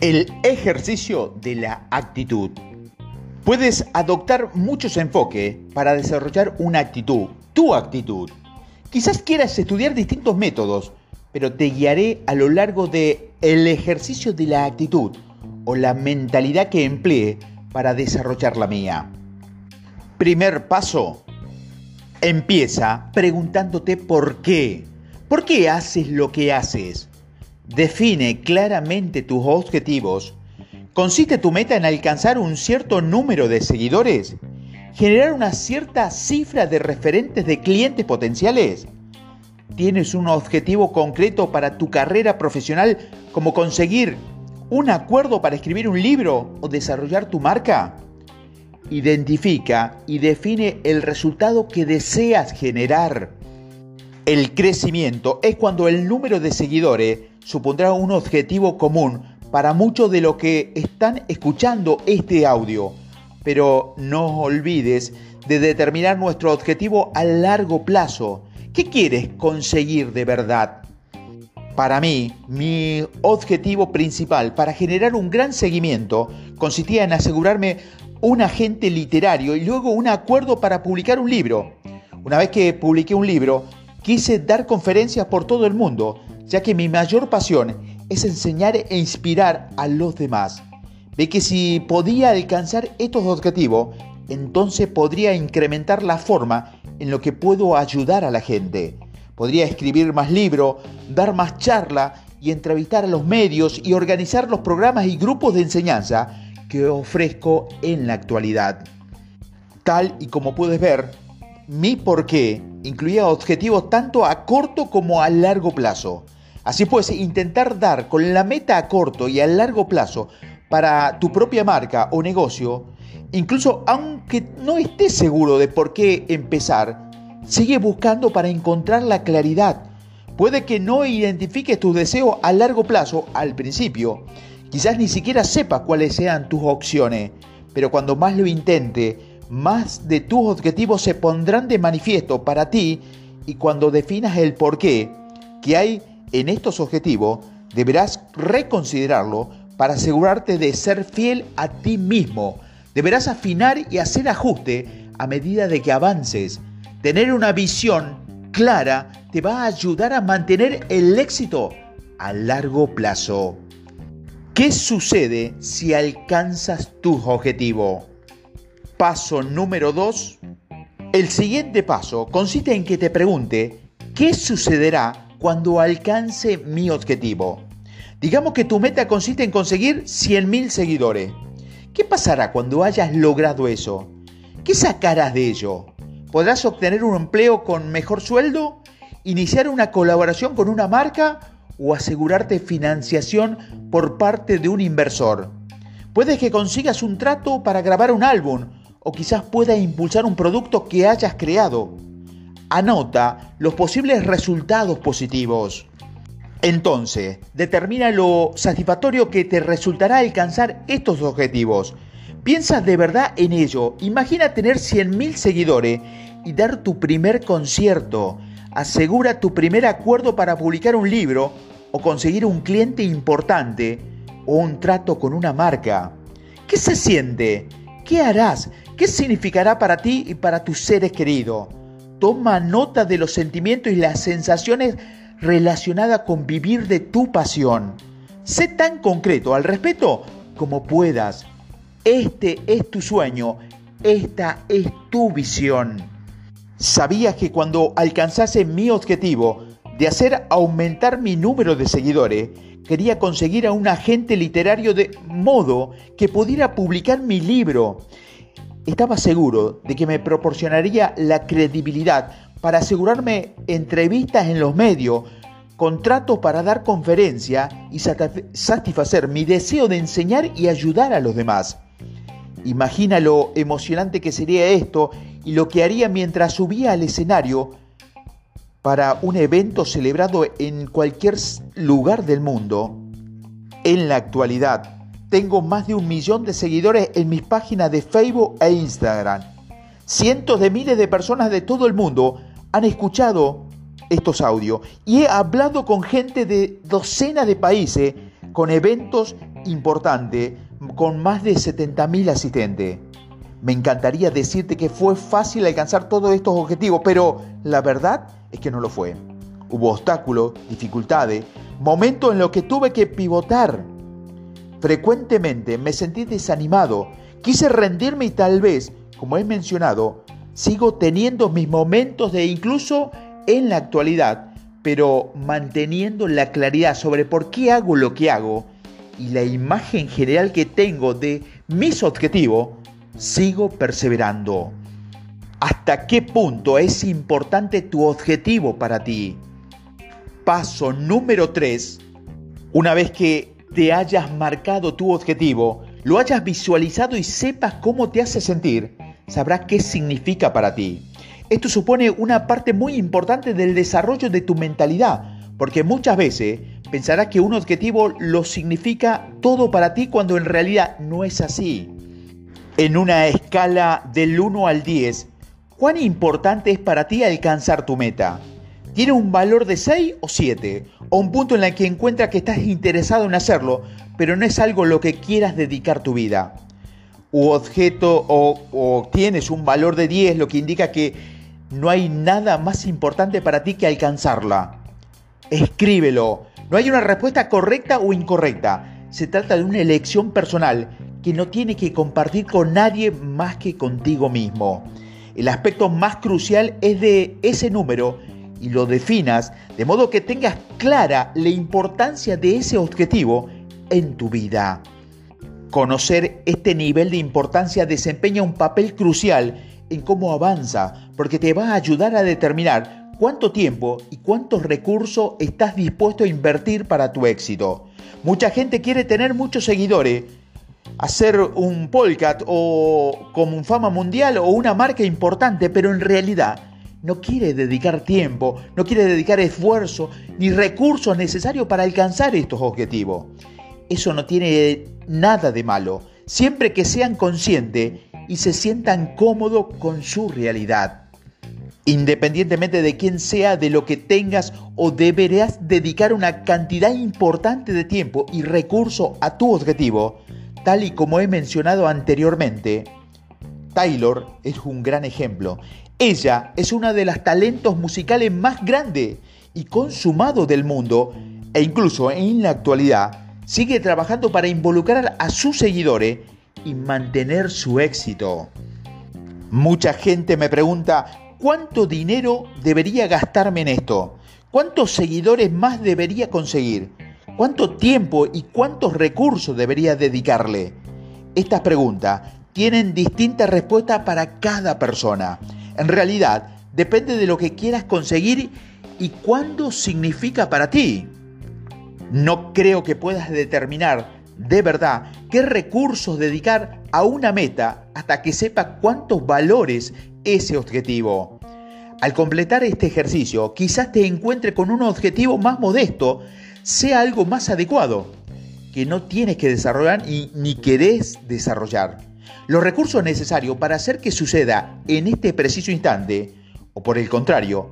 El ejercicio de la actitud. Puedes adoptar muchos enfoques para desarrollar una actitud, tu actitud. Quizás quieras estudiar distintos métodos, pero te guiaré a lo largo de el ejercicio de la actitud o la mentalidad que emplee para desarrollar la mía. Primer paso. Empieza preguntándote por qué. ¿Por qué haces lo que haces? Define claramente tus objetivos. ¿Consiste tu meta en alcanzar un cierto número de seguidores? ¿Generar una cierta cifra de referentes de clientes potenciales? ¿Tienes un objetivo concreto para tu carrera profesional como conseguir un acuerdo para escribir un libro o desarrollar tu marca? Identifica y define el resultado que deseas generar. El crecimiento es cuando el número de seguidores supondrá un objetivo común para muchos de los que están escuchando este audio. Pero no olvides de determinar nuestro objetivo a largo plazo. ¿Qué quieres conseguir de verdad? Para mí, mi objetivo principal para generar un gran seguimiento consistía en asegurarme un agente literario y luego un acuerdo para publicar un libro. Una vez que publiqué un libro, quise dar conferencias por todo el mundo ya que mi mayor pasión es enseñar e inspirar a los demás. Ve que si podía alcanzar estos objetivos, entonces podría incrementar la forma en lo que puedo ayudar a la gente. Podría escribir más libros, dar más charla y entrevistar a los medios y organizar los programas y grupos de enseñanza que ofrezco en la actualidad. Tal y como puedes ver, mi porqué incluía objetivos tanto a corto como a largo plazo. Así pues, intentar dar con la meta a corto y a largo plazo para tu propia marca o negocio, incluso aunque no estés seguro de por qué empezar, sigue buscando para encontrar la claridad. Puede que no identifiques tus deseos a largo plazo al principio, quizás ni siquiera sepas cuáles sean tus opciones, pero cuando más lo intente, más de tus objetivos se pondrán de manifiesto para ti y cuando definas el por qué, que hay en estos objetivos, deberás reconsiderarlo para asegurarte de ser fiel a ti mismo. Deberás afinar y hacer ajuste a medida de que avances. Tener una visión clara te va a ayudar a mantener el éxito a largo plazo. ¿Qué sucede si alcanzas tu objetivo? Paso número 2. El siguiente paso consiste en que te pregunte qué sucederá cuando alcance mi objetivo. Digamos que tu meta consiste en conseguir 100.000 seguidores. ¿Qué pasará cuando hayas logrado eso? ¿Qué sacarás de ello? ¿Podrás obtener un empleo con mejor sueldo? ¿Iniciar una colaboración con una marca? ¿O asegurarte financiación por parte de un inversor? Puede que consigas un trato para grabar un álbum o quizás pueda impulsar un producto que hayas creado anota los posibles resultados positivos. Entonces, determina lo satisfactorio que te resultará alcanzar estos objetivos. Piensa de verdad en ello. Imagina tener 100.000 seguidores y dar tu primer concierto. Asegura tu primer acuerdo para publicar un libro o conseguir un cliente importante o un trato con una marca. ¿Qué se siente? ¿Qué harás? ¿Qué significará para ti y para tus seres queridos? Toma nota de los sentimientos y las sensaciones relacionadas con vivir de tu pasión. Sé tan concreto al respecto como puedas. Este es tu sueño, esta es tu visión. ¿Sabías que cuando alcanzase mi objetivo de hacer aumentar mi número de seguidores, quería conseguir a un agente literario de modo que pudiera publicar mi libro estaba seguro de que me proporcionaría la credibilidad para asegurarme entrevistas en los medios, contratos para dar conferencia y satisfacer mi deseo de enseñar y ayudar a los demás. Imagina lo emocionante que sería esto y lo que haría mientras subía al escenario para un evento celebrado en cualquier lugar del mundo. En la actualidad, tengo más de un millón de seguidores en mis páginas de Facebook e Instagram. Cientos de miles de personas de todo el mundo han escuchado estos audios y he hablado con gente de docenas de países con eventos importante con más de 70.000 asistentes. Me encantaría decirte que fue fácil alcanzar todos estos objetivos, pero la verdad es que no lo fue. Hubo obstáculos, dificultades, momentos en los que tuve que pivotar. Frecuentemente me sentí desanimado, quise rendirme y tal vez, como he mencionado, sigo teniendo mis momentos de incluso en la actualidad, pero manteniendo la claridad sobre por qué hago lo que hago y la imagen general que tengo de mis objetivos, sigo perseverando. ¿Hasta qué punto es importante tu objetivo para ti? Paso número 3. Una vez que te hayas marcado tu objetivo, lo hayas visualizado y sepas cómo te hace sentir, sabrás qué significa para ti. Esto supone una parte muy importante del desarrollo de tu mentalidad, porque muchas veces pensarás que un objetivo lo significa todo para ti cuando en realidad no es así. En una escala del 1 al 10, ¿cuán importante es para ti alcanzar tu meta? ¿Tiene un valor de 6 o 7? ¿O un punto en el que encuentras que estás interesado en hacerlo, pero no es algo lo que quieras dedicar tu vida? ¿U objeto o, o tienes un valor de 10, lo que indica que no hay nada más importante para ti que alcanzarla? Escríbelo. No hay una respuesta correcta o incorrecta. Se trata de una elección personal que no tiene que compartir con nadie más que contigo mismo. El aspecto más crucial es de ese número y lo definas de modo que tengas clara la importancia de ese objetivo en tu vida. Conocer este nivel de importancia desempeña un papel crucial en cómo avanza, porque te va a ayudar a determinar cuánto tiempo y cuántos recursos estás dispuesto a invertir para tu éxito. Mucha gente quiere tener muchos seguidores, hacer un podcast o como un fama mundial o una marca importante, pero en realidad no quiere dedicar tiempo, no quiere dedicar esfuerzo ni recursos necesarios para alcanzar estos objetivos. Eso no tiene nada de malo, siempre que sean conscientes y se sientan cómodos con su realidad. Independientemente de quién sea, de lo que tengas o deberás dedicar una cantidad importante de tiempo y recurso a tu objetivo, tal y como he mencionado anteriormente, Taylor es un gran ejemplo. Ella es una de las talentos musicales más grandes y consumados del mundo e incluso en la actualidad sigue trabajando para involucrar a sus seguidores y mantener su éxito. Mucha gente me pregunta, ¿Cuánto dinero debería gastarme en esto? ¿Cuántos seguidores más debería conseguir? ¿Cuánto tiempo y cuántos recursos debería dedicarle? Estas preguntas tienen distintas respuestas para cada persona. En realidad, depende de lo que quieras conseguir y cuándo significa para ti. No creo que puedas determinar de verdad qué recursos dedicar a una meta hasta que sepa cuántos valores ese objetivo. Al completar este ejercicio, quizás te encuentres con un objetivo más modesto, sea algo más adecuado, que no tienes que desarrollar ni querés desarrollar. Los recursos necesarios para hacer que suceda en este preciso instante, o por el contrario,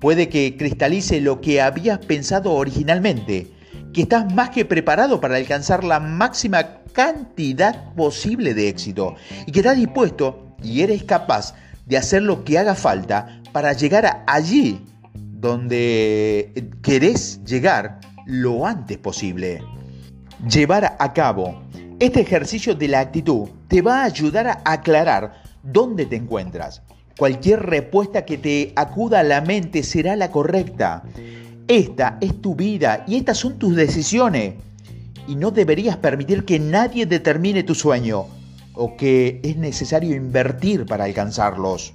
puede que cristalice lo que habías pensado originalmente, que estás más que preparado para alcanzar la máxima cantidad posible de éxito y que estás dispuesto y eres capaz de hacer lo que haga falta para llegar allí donde querés llegar lo antes posible. Llevar a cabo este ejercicio de la actitud te va a ayudar a aclarar dónde te encuentras. Cualquier respuesta que te acuda a la mente será la correcta. Esta es tu vida y estas son tus decisiones. Y no deberías permitir que nadie determine tu sueño o que es necesario invertir para alcanzarlos.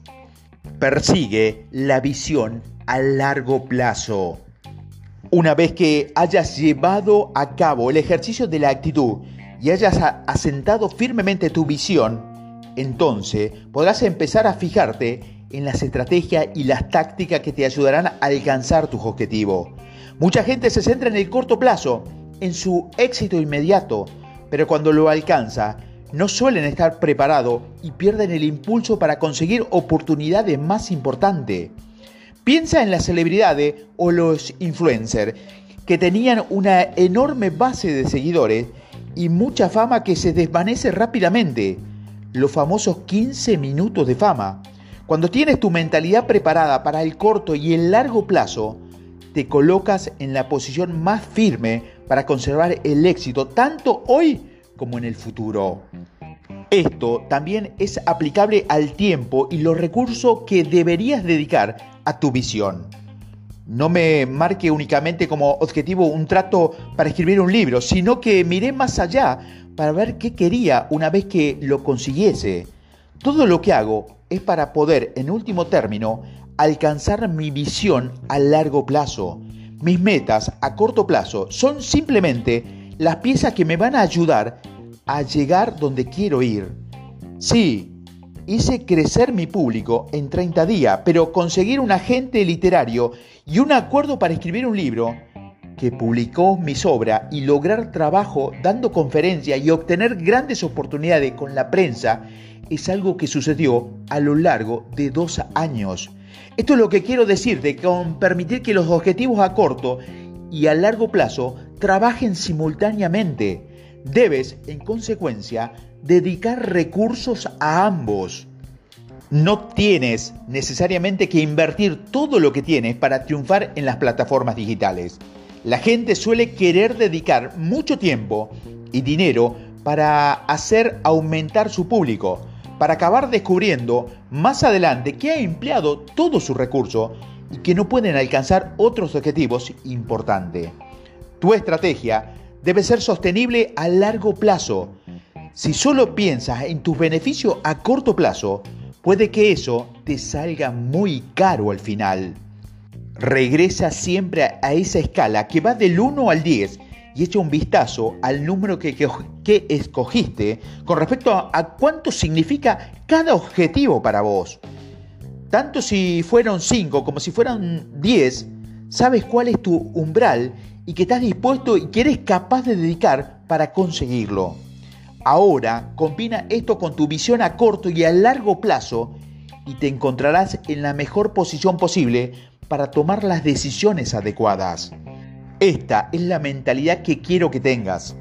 Persigue la visión a largo plazo. Una vez que hayas llevado a cabo el ejercicio de la actitud y hayas asentado firmemente tu visión, entonces podrás empezar a fijarte en las estrategias y las tácticas que te ayudarán a alcanzar tus objetivos. Mucha gente se centra en el corto plazo, en su éxito inmediato, pero cuando lo alcanza, no suelen estar preparados y pierden el impulso para conseguir oportunidades más importantes. Piensa en las celebridades o los influencers que tenían una enorme base de seguidores y mucha fama que se desvanece rápidamente. Los famosos 15 minutos de fama. Cuando tienes tu mentalidad preparada para el corto y el largo plazo, te colocas en la posición más firme para conservar el éxito tanto hoy como en el futuro. Esto también es aplicable al tiempo y los recursos que deberías dedicar a tu visión. No me marque únicamente como objetivo un trato para escribir un libro, sino que miré más allá para ver qué quería una vez que lo consiguiese. Todo lo que hago es para poder, en último término, alcanzar mi visión a largo plazo. Mis metas a corto plazo son simplemente las piezas que me van a ayudar a llegar donde quiero ir. Sí, hice crecer mi público en 30 días, pero conseguir un agente literario y un acuerdo para escribir un libro que publicó mis obras y lograr trabajo dando conferencias y obtener grandes oportunidades con la prensa es algo que sucedió a lo largo de dos años. Esto es lo que quiero decirte con permitir que los objetivos a corto y a largo plazo trabajen simultáneamente. Debes, en consecuencia, dedicar recursos a ambos. No tienes necesariamente que invertir todo lo que tienes para triunfar en las plataformas digitales. La gente suele querer dedicar mucho tiempo y dinero para hacer aumentar su público, para acabar descubriendo más adelante que ha empleado todo su recurso y que no pueden alcanzar otros objetivos importantes. Tu estrategia debe ser sostenible a largo plazo. Si solo piensas en tus beneficios a corto plazo, puede que eso te salga muy caro al final. Regresa siempre a esa escala que va del 1 al 10 y echa un vistazo al número que, escogiste con respecto a, a cuánto significa cada objetivo para vos. Tanto si fueron 5 como si fueran 10, sabes cuál es tu umbral y que estás dispuesto y que eres capaz de dedicar para conseguirlo. Ahora combina esto con tu visión a corto y a largo plazo y te encontrarás en la mejor posición posible para tomar las decisiones adecuadas. Esta es la mentalidad que quiero que tengas.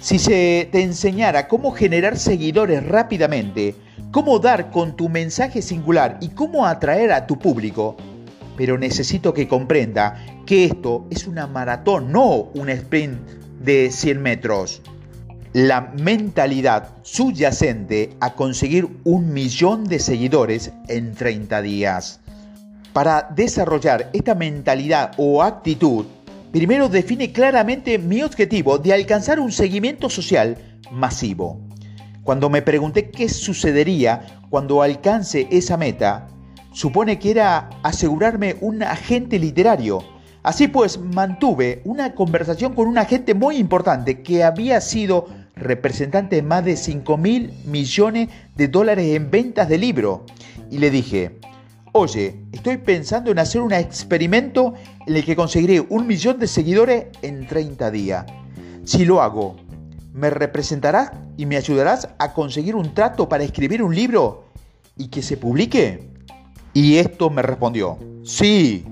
Si se te enseñara cómo generar seguidores rápidamente, cómo dar con tu mensaje singular y cómo atraer a tu público, pero necesito que comprenda que esto es una maratón, no un sprint de 100 metros. La mentalidad subyacente a conseguir un millón de seguidores en 30 días. Para desarrollar esta mentalidad o actitud, primero define claramente mi objetivo de alcanzar un seguimiento social masivo. Cuando me pregunté qué sucedería cuando alcance esa meta, supone que era asegurarme un agente literario. Así pues, mantuve una conversación con un agente muy importante que había sido representante de más de 5 mil millones de dólares en ventas de libro. Y le dije, oye, estoy pensando en hacer un experimento en el que conseguiré un millón de seguidores en 30 días. Si lo hago, ¿me representarás y me ayudarás a conseguir un trato para escribir un libro y que se publique? Y esto me respondió, sí.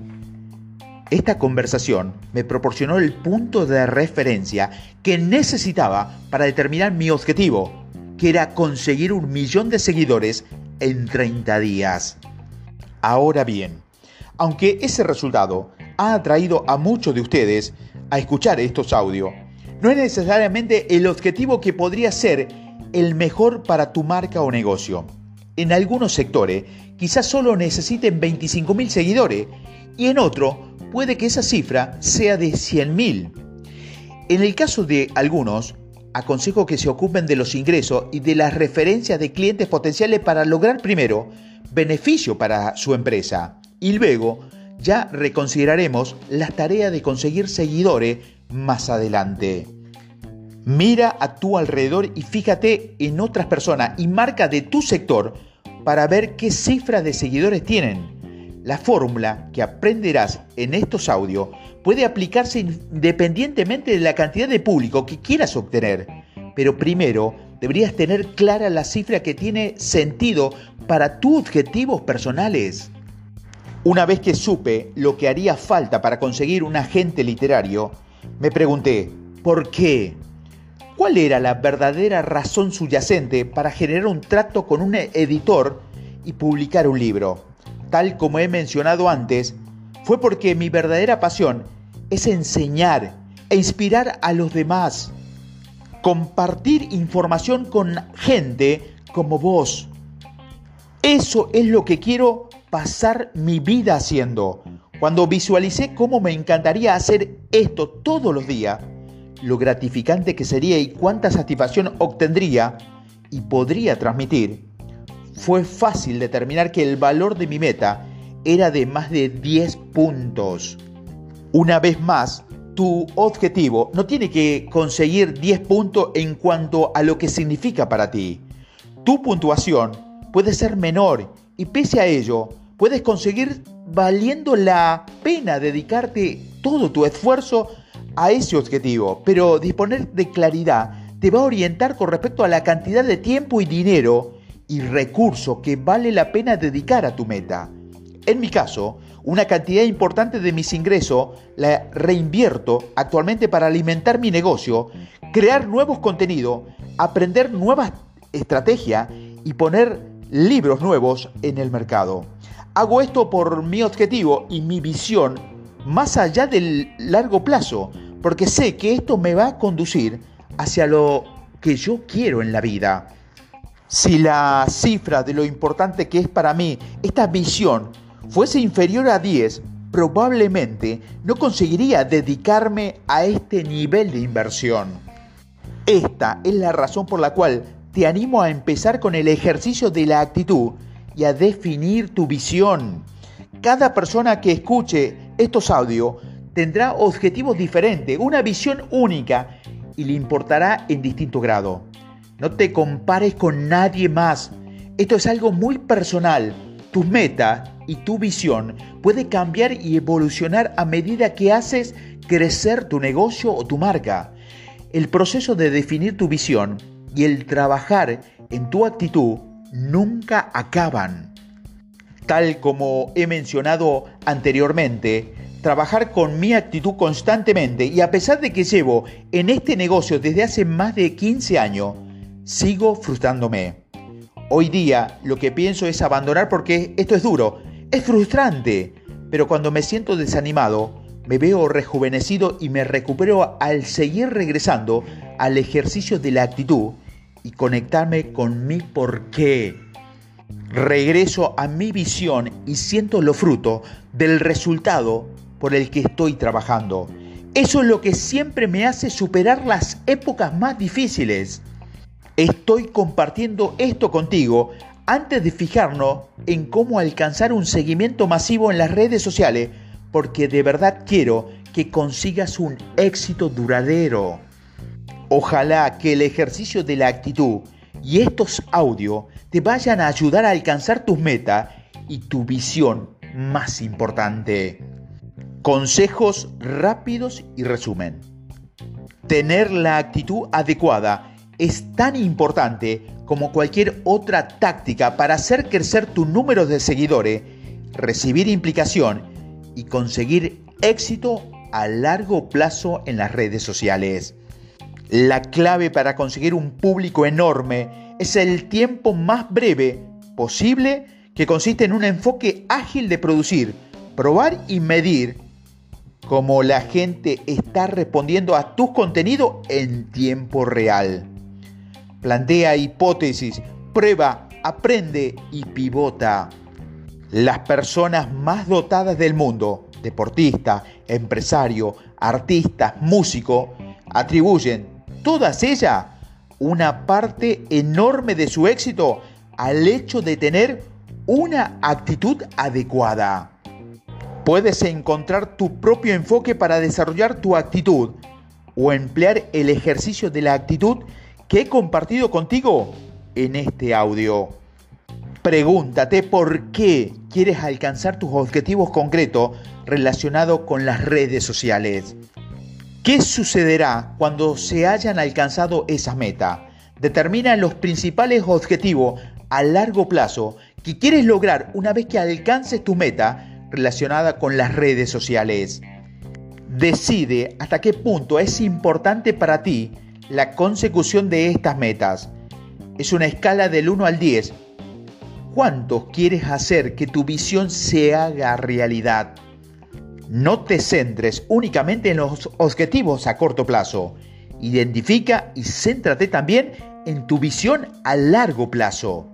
Esta conversación me proporcionó el punto de referencia que necesitaba para determinar mi objetivo, que era conseguir un millón de seguidores en 30 días. Ahora bien, aunque ese resultado ha atraído a muchos de ustedes a escuchar estos audios, no es necesariamente el objetivo que podría ser el mejor para tu marca o negocio. En algunos sectores quizás solo necesiten 25.000 seguidores y en otro puede que esa cifra sea de 100.000. En el caso de algunos, aconsejo que se ocupen de los ingresos y de las referencias de clientes potenciales para lograr primero beneficio para su empresa y luego ya reconsideraremos la tarea de conseguir seguidores más adelante. Mira a tu alrededor y fíjate en otras personas y marca de tu sector para ver qué cifras de seguidores tienen. La fórmula que aprenderás en estos audios puede aplicarse independientemente de la cantidad de público que quieras obtener, pero primero deberías tener clara la cifra que tiene sentido para tus objetivos personales. Una vez que supe lo que haría falta para conseguir un agente literario, me pregunté, ¿por qué? ¿Cuál era la verdadera razón subyacente para generar un trato con un editor y publicar un libro? Tal como he mencionado antes, fue porque mi verdadera pasión es enseñar e inspirar a los demás. Compartir información con gente como vos. Eso es lo que quiero pasar mi vida haciendo. Cuando visualicé cómo me encantaría hacer esto todos los días, lo gratificante que sería y cuánta satisfacción obtendría y podría transmitir, fue fácil determinar que el valor de mi meta era de más de 10 puntos. Una vez más, tu objetivo no tiene que conseguir 10 puntos en cuanto a lo que significa para ti. Tu puntuación puede ser menor y pese a ello, puedes conseguir valiendo la pena dedicarte todo tu esfuerzo a ese objetivo, pero disponer de claridad te va a orientar con respecto a la cantidad de tiempo y dinero y recursos que vale la pena dedicar a tu meta. En mi caso, una cantidad importante de mis ingresos la reinvierto actualmente para alimentar mi negocio, crear nuevos contenidos, aprender nuevas estrategias y poner libros nuevos en el mercado. Hago esto por mi objetivo y mi visión más allá del largo plazo, porque sé que esto me va a conducir hacia lo que yo quiero en la vida. Si la cifra de lo importante que es para mí esta visión fuese inferior a 10, probablemente no conseguiría dedicarme a este nivel de inversión. Esta es la razón por la cual te animo a empezar con el ejercicio de la actitud y a definir tu visión. Cada persona que escuche estos audios tendrá objetivos diferentes, una visión única y le importará en distinto grado. No te compares con nadie más. Esto es algo muy personal. Tu meta y tu visión puede cambiar y evolucionar a medida que haces crecer tu negocio o tu marca. El proceso de definir tu visión y el trabajar en tu actitud nunca acaban. Tal como he mencionado anteriormente, trabajar con mi actitud constantemente y a pesar de que llevo en este negocio desde hace más de 15 años, sigo frustrándome. Hoy día lo que pienso es abandonar porque esto es duro, es frustrante, pero cuando me siento desanimado, me veo rejuvenecido y me recupero al seguir regresando al ejercicio de la actitud y conectarme con mi porqué. Regreso a mi visión y siento lo fruto del resultado por el que estoy trabajando. Eso es lo que siempre me hace superar las épocas más difíciles. Estoy compartiendo esto contigo antes de fijarnos en cómo alcanzar un seguimiento masivo en las redes sociales, porque de verdad quiero que consigas un éxito duradero. Ojalá que el ejercicio de la actitud y estos audios te vayan a ayudar a alcanzar tus metas y tu visión más importante. Consejos rápidos y resumen. Tener la actitud adecuada es tan importante como cualquier otra táctica para hacer crecer tu número de seguidores, recibir implicación y conseguir éxito a largo plazo en las redes sociales. La clave para conseguir un público enorme es el tiempo más breve posible que consiste en un enfoque ágil de producir, probar y medir cómo la gente está respondiendo a tus contenidos en tiempo real. Plantea hipótesis, prueba, aprende y pivota. Las personas más dotadas del mundo, deportistas, empresarios, artistas, músicos, atribuyen todas ellas una parte enorme de su éxito al hecho de tener una actitud adecuada. Puedes encontrar tu propio enfoque para desarrollar tu actitud o emplear el ejercicio de la actitud que he compartido contigo en este audio. Pregúntate por qué quieres alcanzar tus objetivos concretos relacionados con las redes sociales. ¿Qué sucederá cuando se hayan alcanzado esa meta? Determina los principales objetivos a largo plazo que quieres lograr una vez que alcances tu meta relacionada con las redes sociales. Decide hasta qué punto es importante para ti la consecución de estas metas. Es una escala del 1 al 10. ¿Cuántos quieres hacer que tu visión se haga realidad? No te centres únicamente en los objetivos a corto plazo. Identifica y céntrate también en tu visión a largo plazo.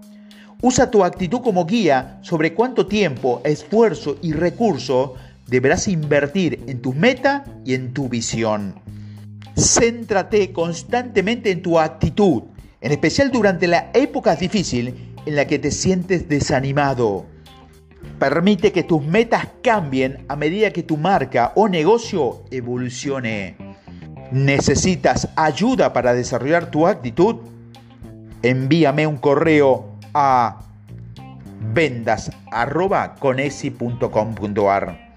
Usa tu actitud como guía sobre cuánto tiempo, esfuerzo y recurso deberás invertir en tu meta y en tu visión. Céntrate constantemente en tu actitud, en especial durante la época difícil en la que te sientes desanimado. Permite que tus metas cambien a medida que tu marca o negocio evolucione. ¿Necesitas ayuda para desarrollar tu actitud? Envíame un correo a vendas.conesi.com.ar